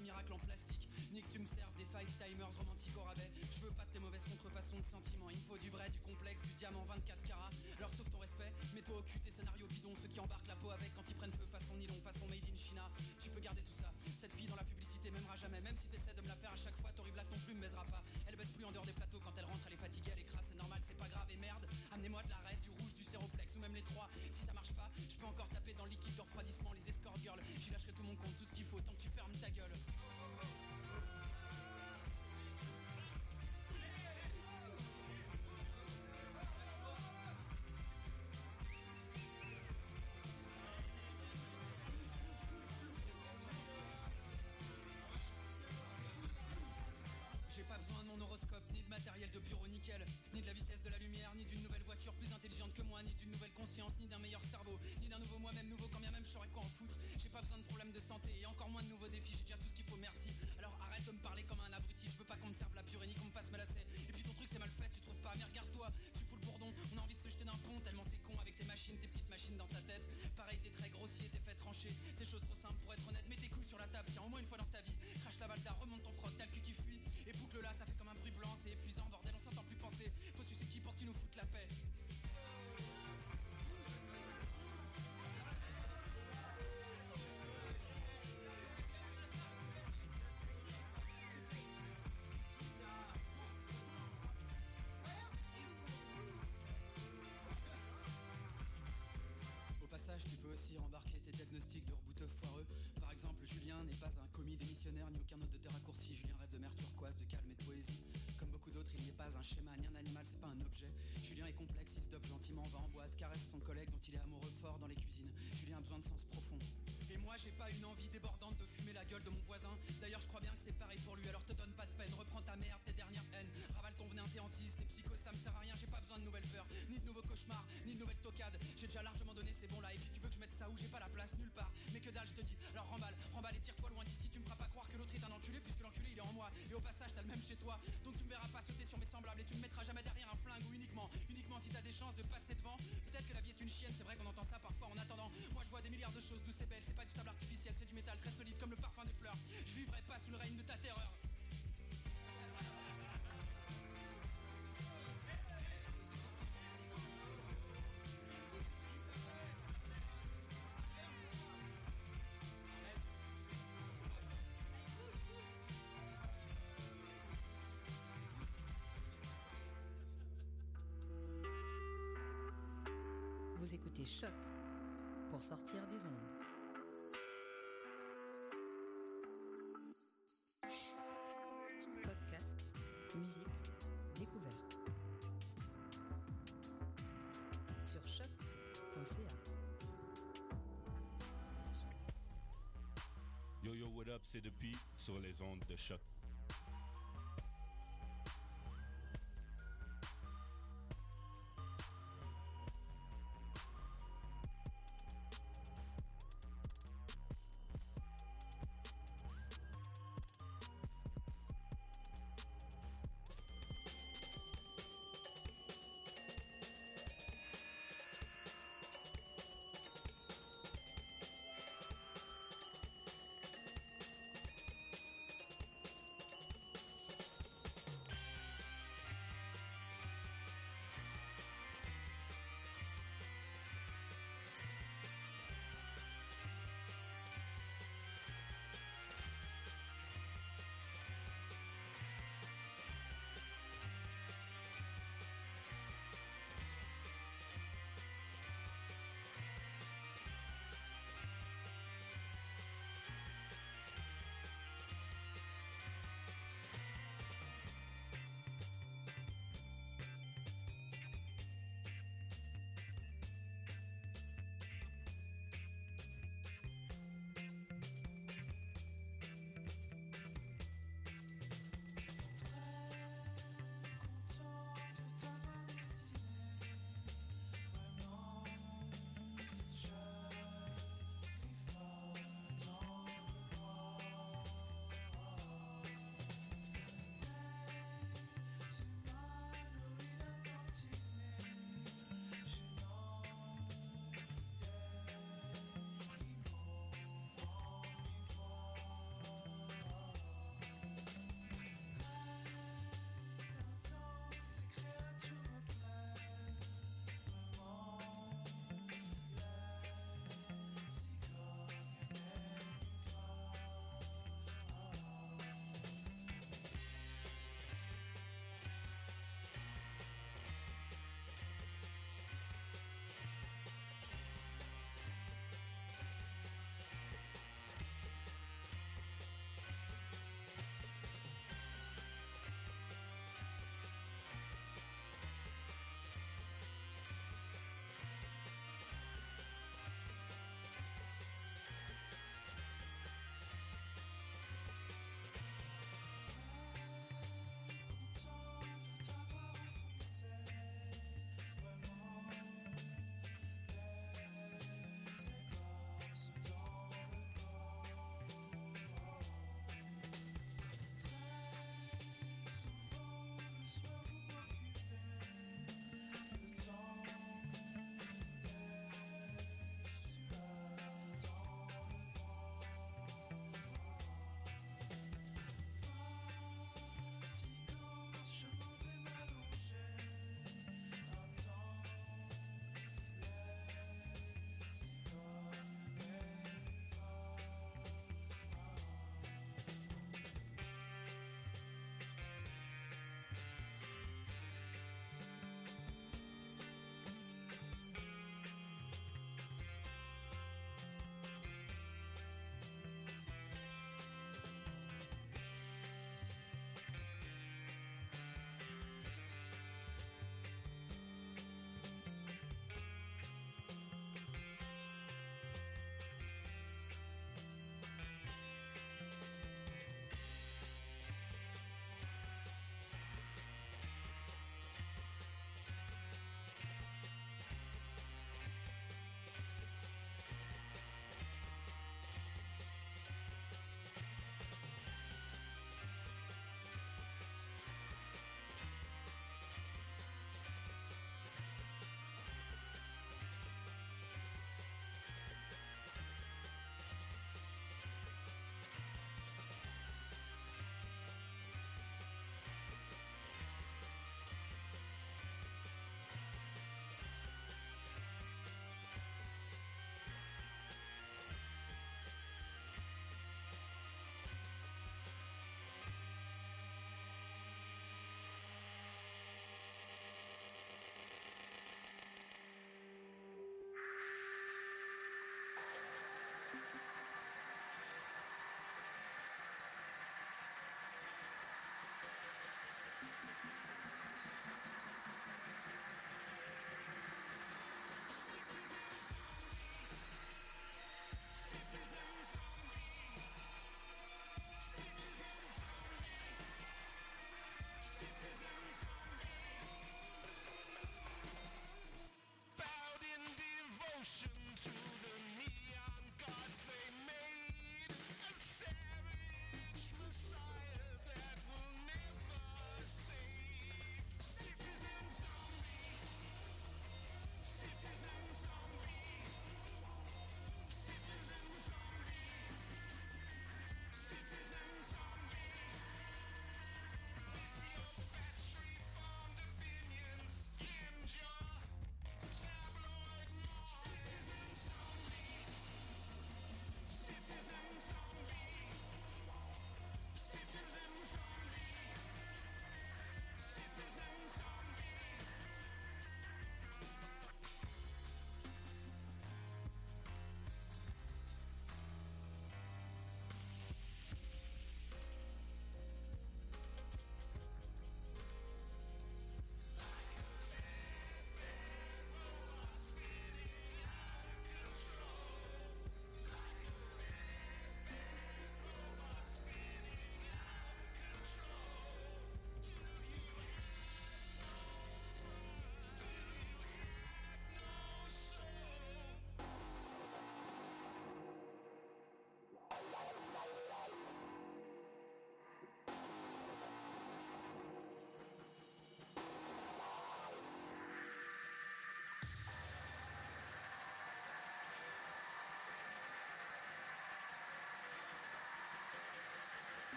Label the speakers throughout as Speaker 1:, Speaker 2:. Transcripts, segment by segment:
Speaker 1: miracle en plastique. Ni que tu me serves des five timers romantiques au rabais. Je veux pas de tes mauvaises contrefaçons de sentiments. Il me faut du vrai, du complexe, du diamant 24 carats. Alors sauf ton respect, mets-toi au cul tes scénarios bidons. Ceux qui embarquent la peau avec quand ils prennent feu façon nylon, façon made in China. Tu peux garder tout ça. Cette fille dans la publicité m'aimera jamais. Même si t'essaies de me la faire à chaque fois, Black non plus me baisera pas. Elle baisse plus en dehors des plateaux quand elle rentre, elle est fatiguée, elle écrase, c'est normal, c'est pas grave et merde. Amenez-moi de l'arrêt, du rouge, du même les trois. Si ça marche pas, je peux encore taper dans le liquide de refroidissement, les escort girls. J'y lâcherai tout mon compte, tout ce qu'il faut, tant que tu fermes ta gueule. Ni de matériel de bureau nickel, ni de la vitesse de la lumière, ni d'une nouvelle voiture plus intelligente que moi, ni d'une nouvelle conscience, ni d'un meilleur cerveau, ni d'un nouveau moi-même nouveau quand bien même je saurais quoi en foutre. J'ai pas besoin de problèmes de santé et encore moins de nouveaux défis, j'ai déjà tout ce qu'il faut, merci. Alors arrête de me parler comme un abruti, je veux pas qu'on me serve la purée ni qu'on me fasse me lasser. Et puis ton truc c'est mal fait, tu trouves pas, mais regarde-toi, tu fous le bourdon, on a envie de se jeter d'un pont tellement t'es con avec tes machines, tes petites machines dans ta tête. Pareil, t'es très grossier, t'es fait trancher, t'es choses trop simples pour être honnête, mets tes couilles sur la table, tiens au moins une fois dans ta vie, aussi embarquer tes diagnostics de rebouteux foireux. Par exemple, Julien n'est pas un commis démissionnaire ni aucun autre de tes raccourcis. Julien rêve de mer turquoise, de calme et de poésie. Comme beaucoup d'autres, il n'est pas un schéma ni un animal, c'est pas un objet. Julien est complexe, il se dope gentiment, va en boîte, caresse son collègue dont il est amoureux fort dans les cuisines. Julien a besoin de sens profond. Et moi j'ai pas une envie débordante de fumer la gueule de mon voisin D'ailleurs je crois bien que c'est pareil pour lui Alors te donne pas de peine, reprends ta merde, tes dernières haines Ravale ton venin, tes hantises, tes psychos, ça me sert à rien J'ai pas besoin de nouvelles peurs, ni de nouveaux cauchemars Ni de nouvelles tocades, j'ai déjà largement donné c'est bon là où j'ai pas la place, nulle part. Mais que dalle je te dis, alors remballe, remballe et tire-toi loin d'ici. Tu me feras pas croire que l'autre est un enculé Puisque l'enculé il est en moi. Et au passage t'as le même chez toi. Donc tu me verras pas sauter sur mes semblables Et tu me mettras jamais derrière un flingue ou uniquement Uniquement si t'as des chances de passer
Speaker 2: Vous écoutez Choc pour sortir des ondes. Podcast, musique, découverte. Sur choc.ca.
Speaker 3: Yo yo, what up, c'est depuis sur les ondes de choc.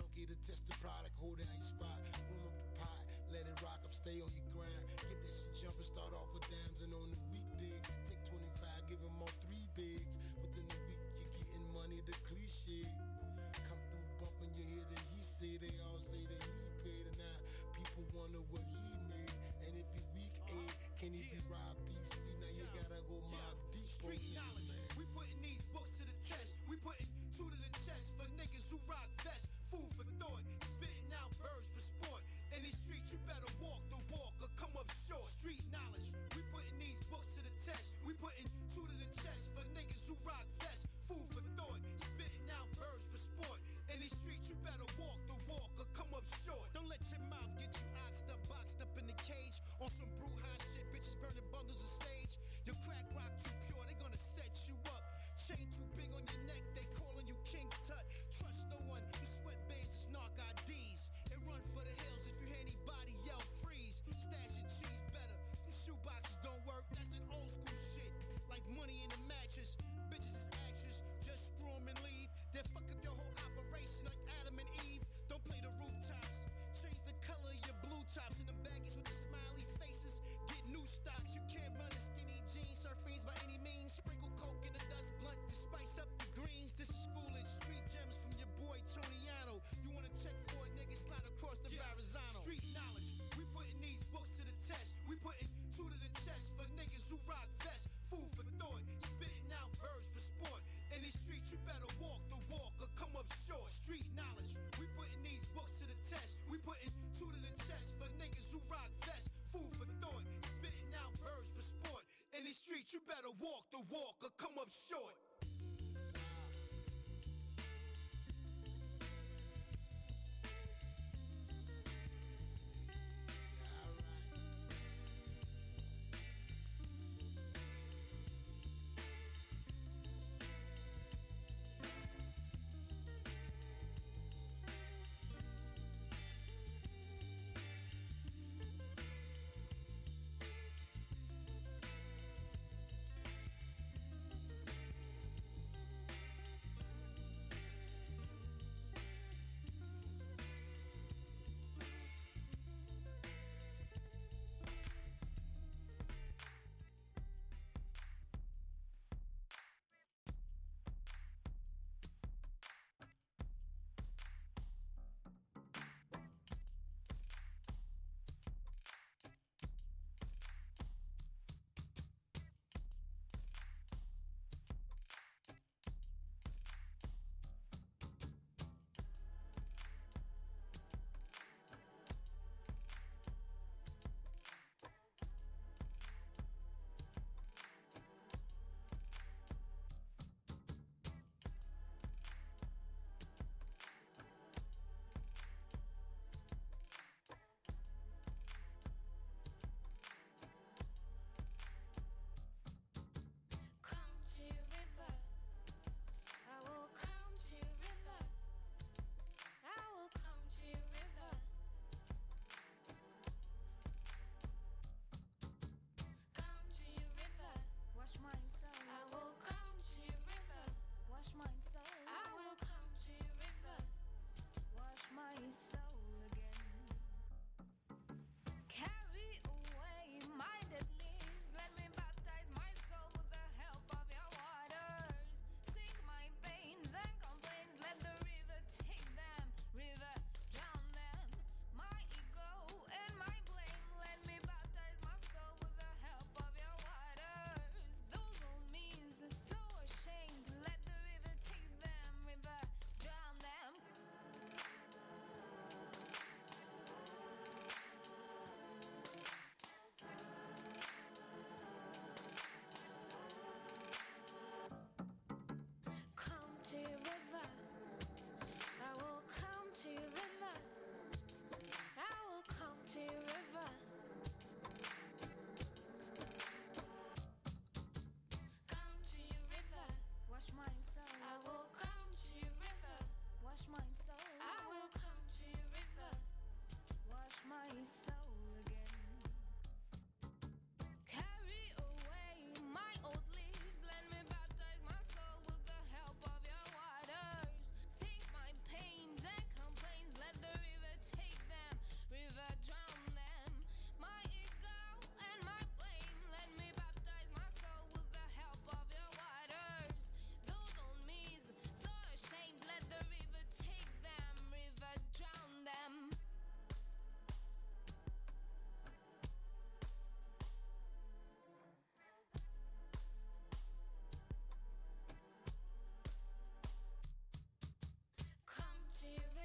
Speaker 4: junkie to test the product, hold down your spot. Warm up the pot, let it rock up, stay on your grind. Get jumping, start off with dimes, and on the weekdays, take 25, give them all three bigs. Within the week, you're getting money, the cliche. Come through bumping, you hear that he say, they all say that he paid, and now people wonder what he made. And if he weak, A, can he be robbed BC? Now you gotta go mob deep.
Speaker 5: Street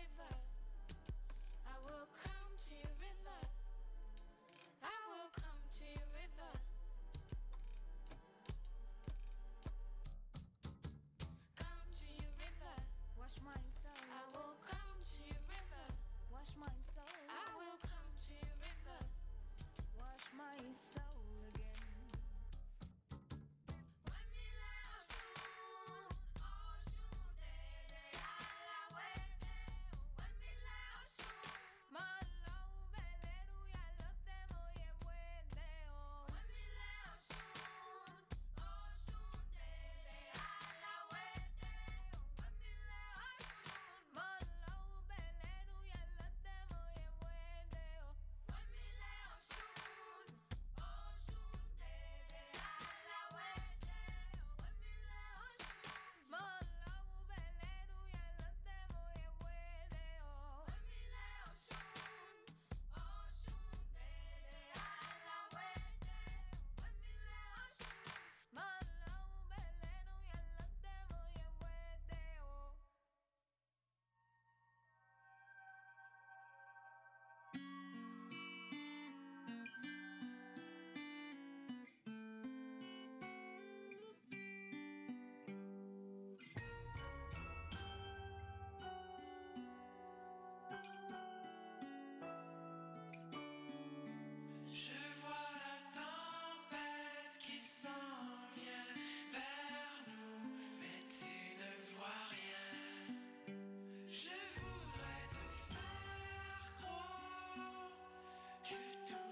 Speaker 5: survivor. to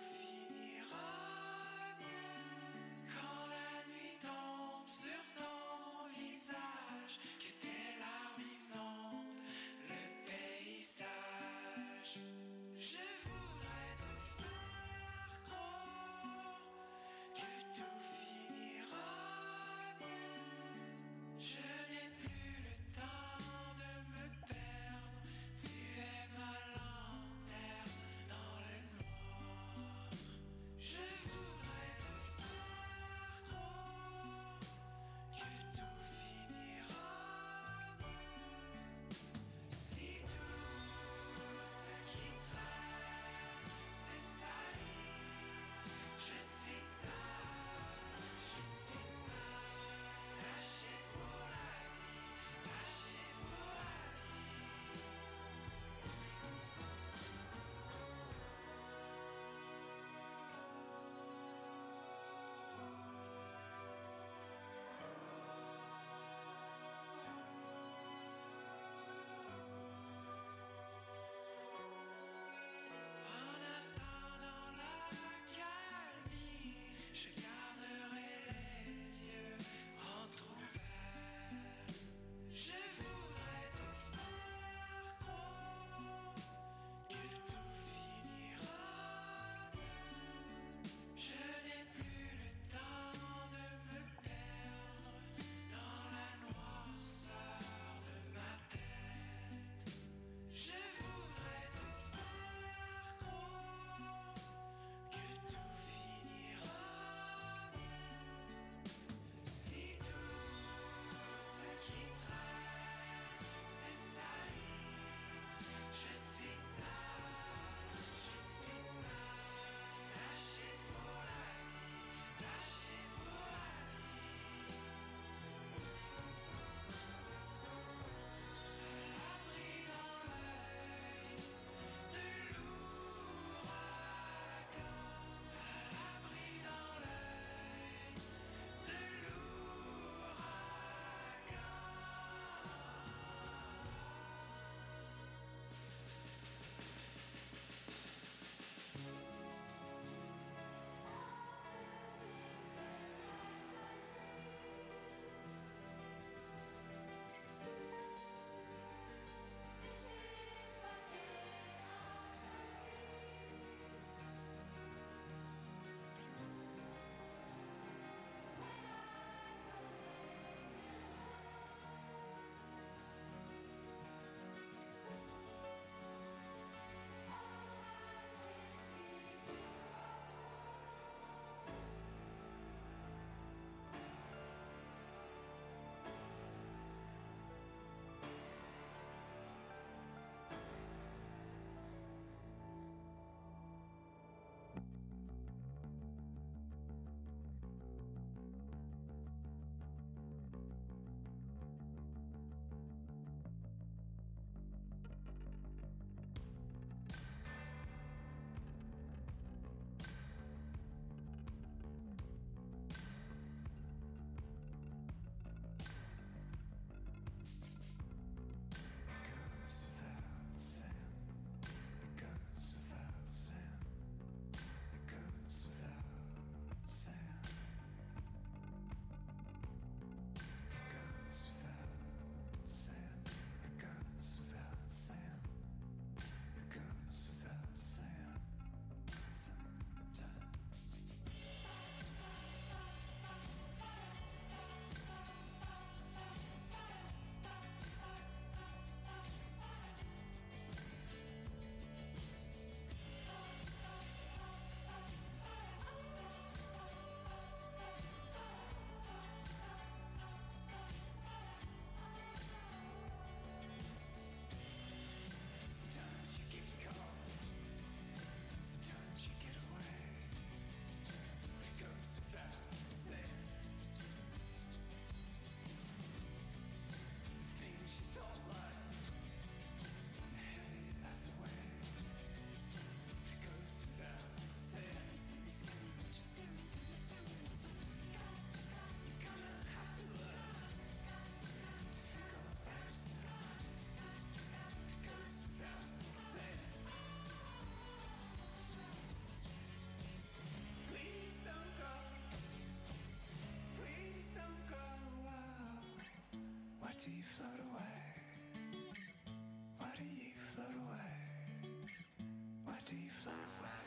Speaker 6: sunflower.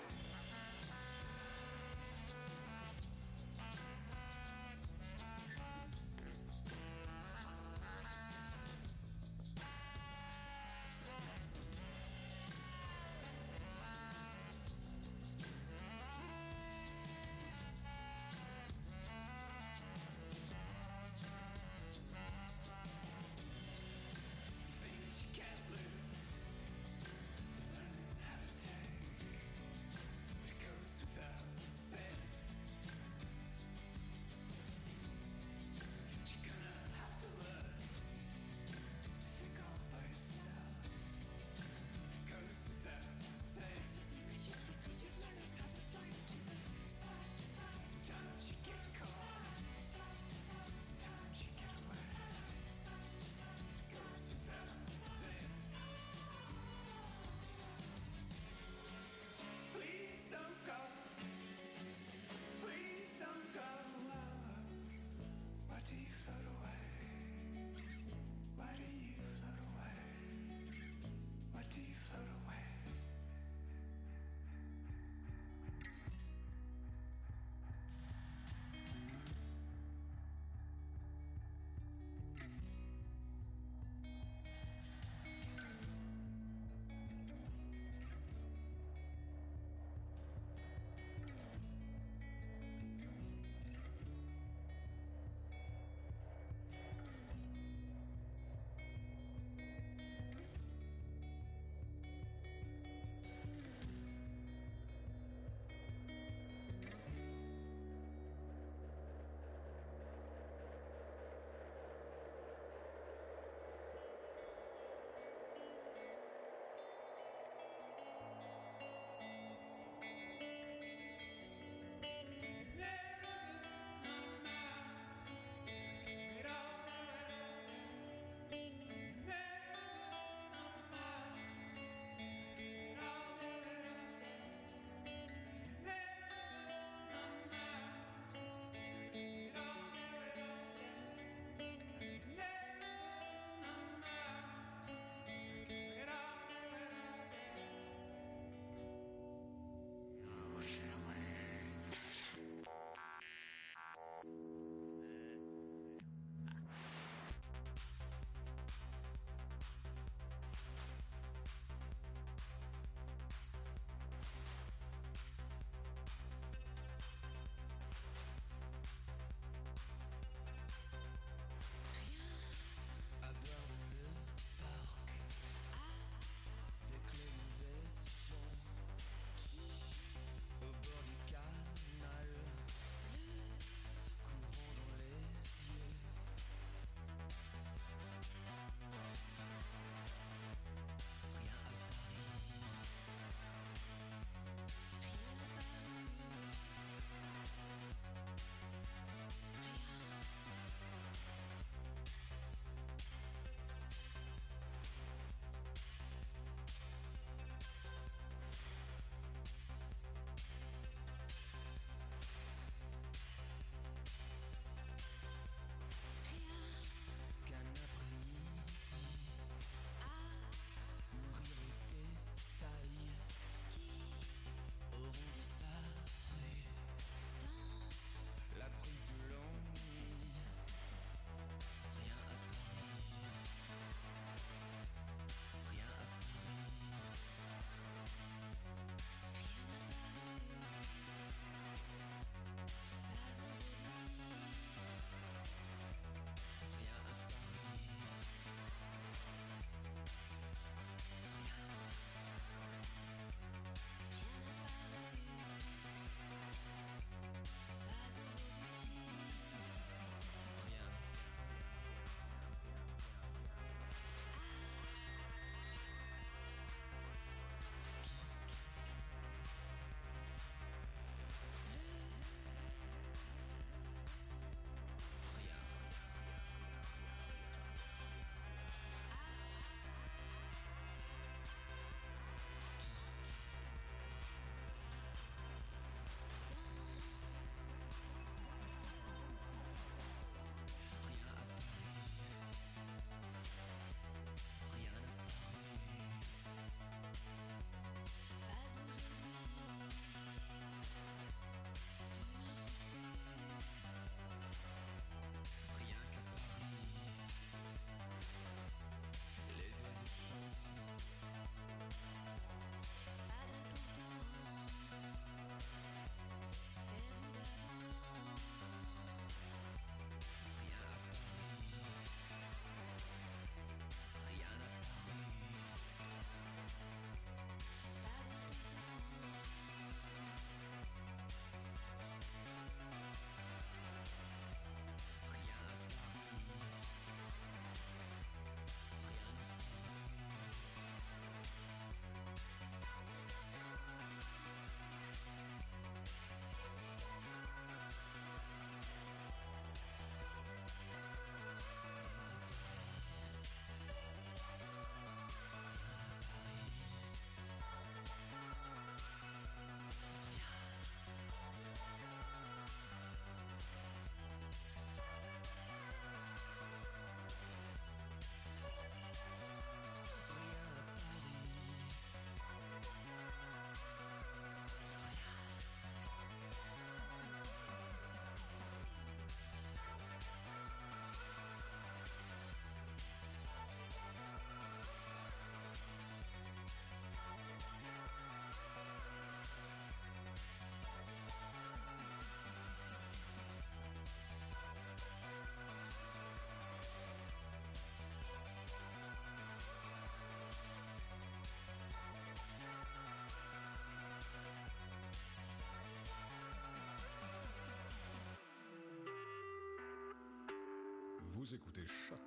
Speaker 7: Vous écoutez Choc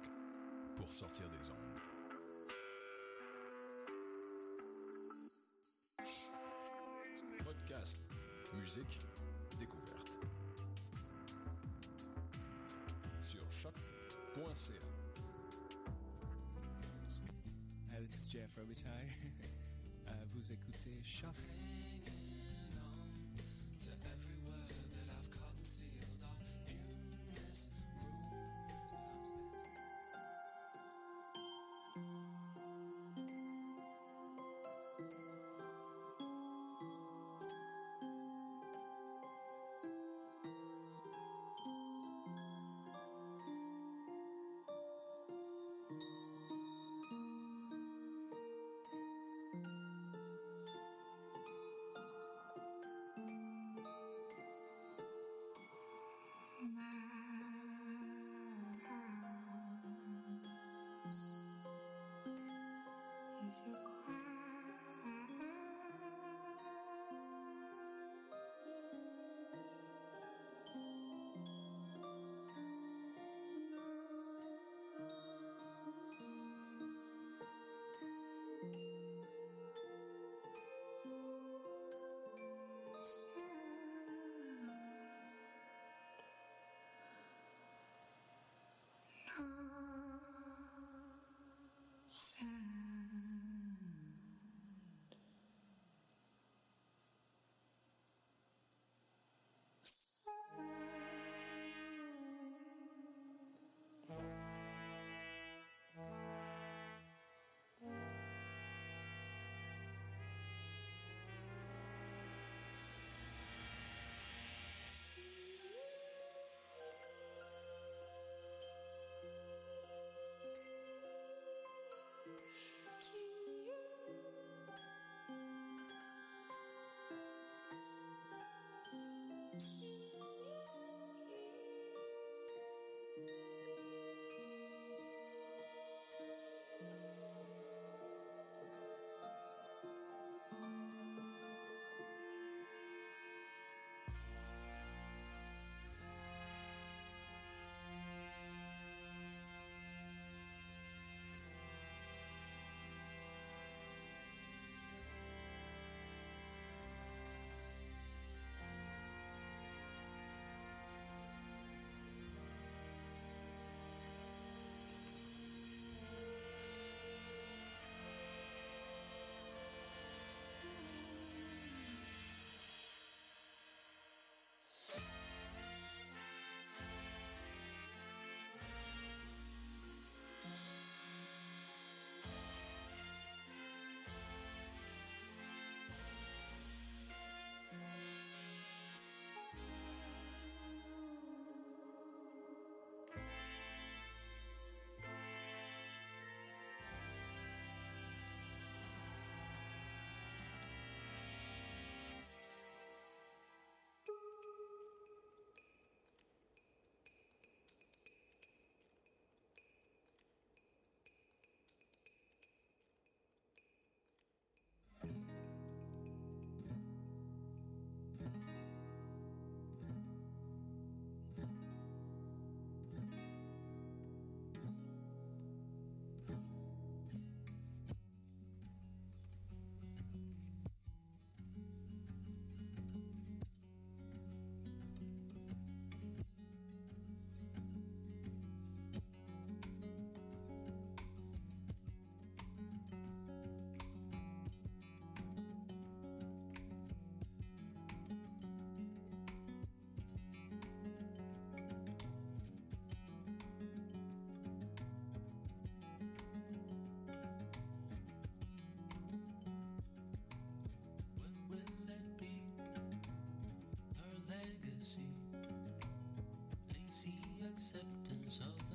Speaker 7: pour sortir des ondes. Podcast, musique, découverte. Sur choc.ca.
Speaker 8: Hi, this is Jeff Robitaille. uh, vous écoutez Choc. musical acceptance of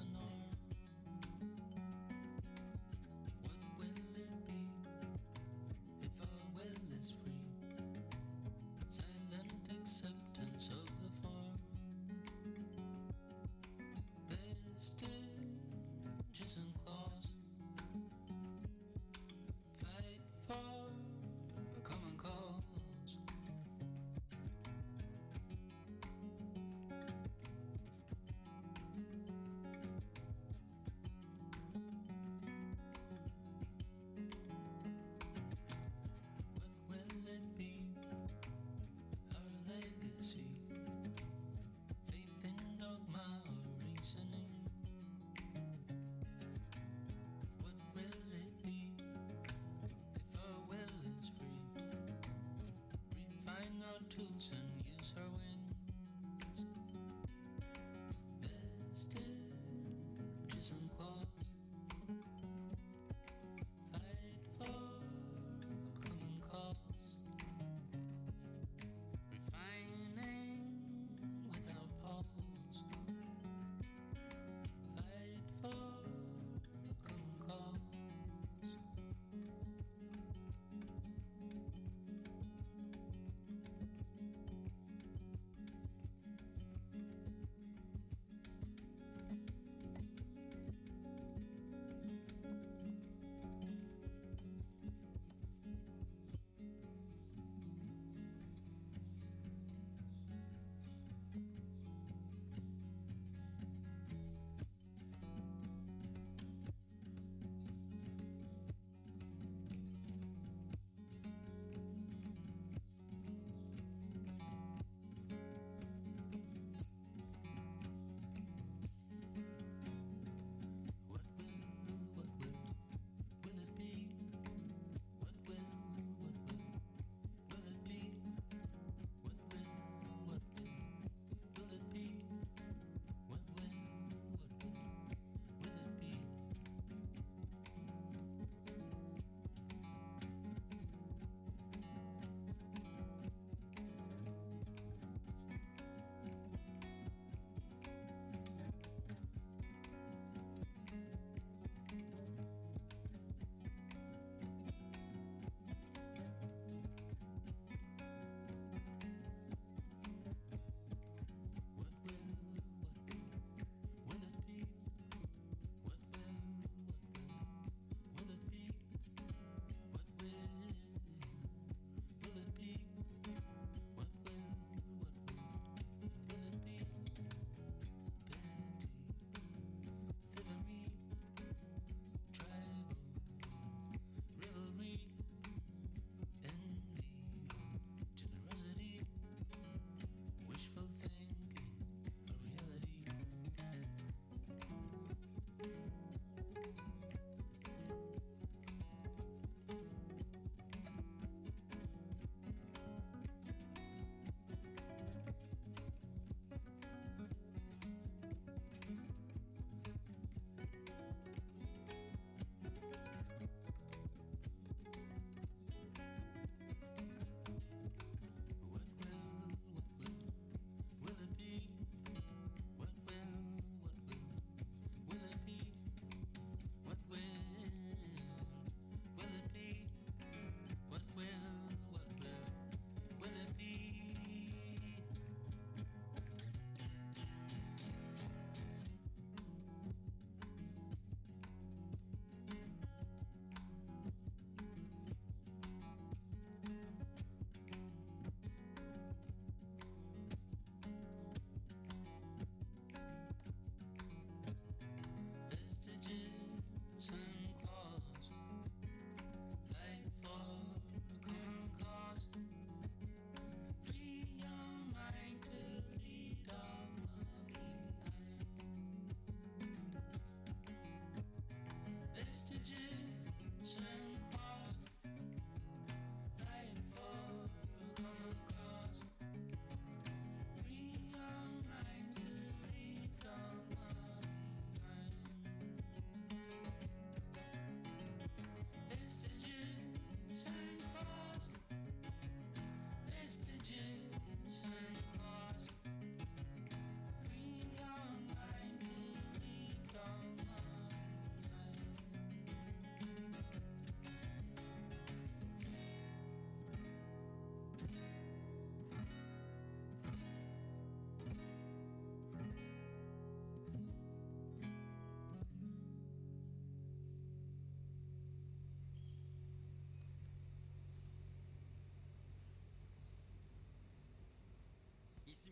Speaker 8: messages.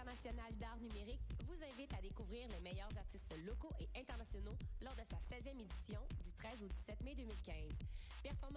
Speaker 9: International d'art numérique, vous invite à découvrir les meilleurs artistes locaux et internationaux lors de sa 16e édition du 13 au 17 mai 2015. Performances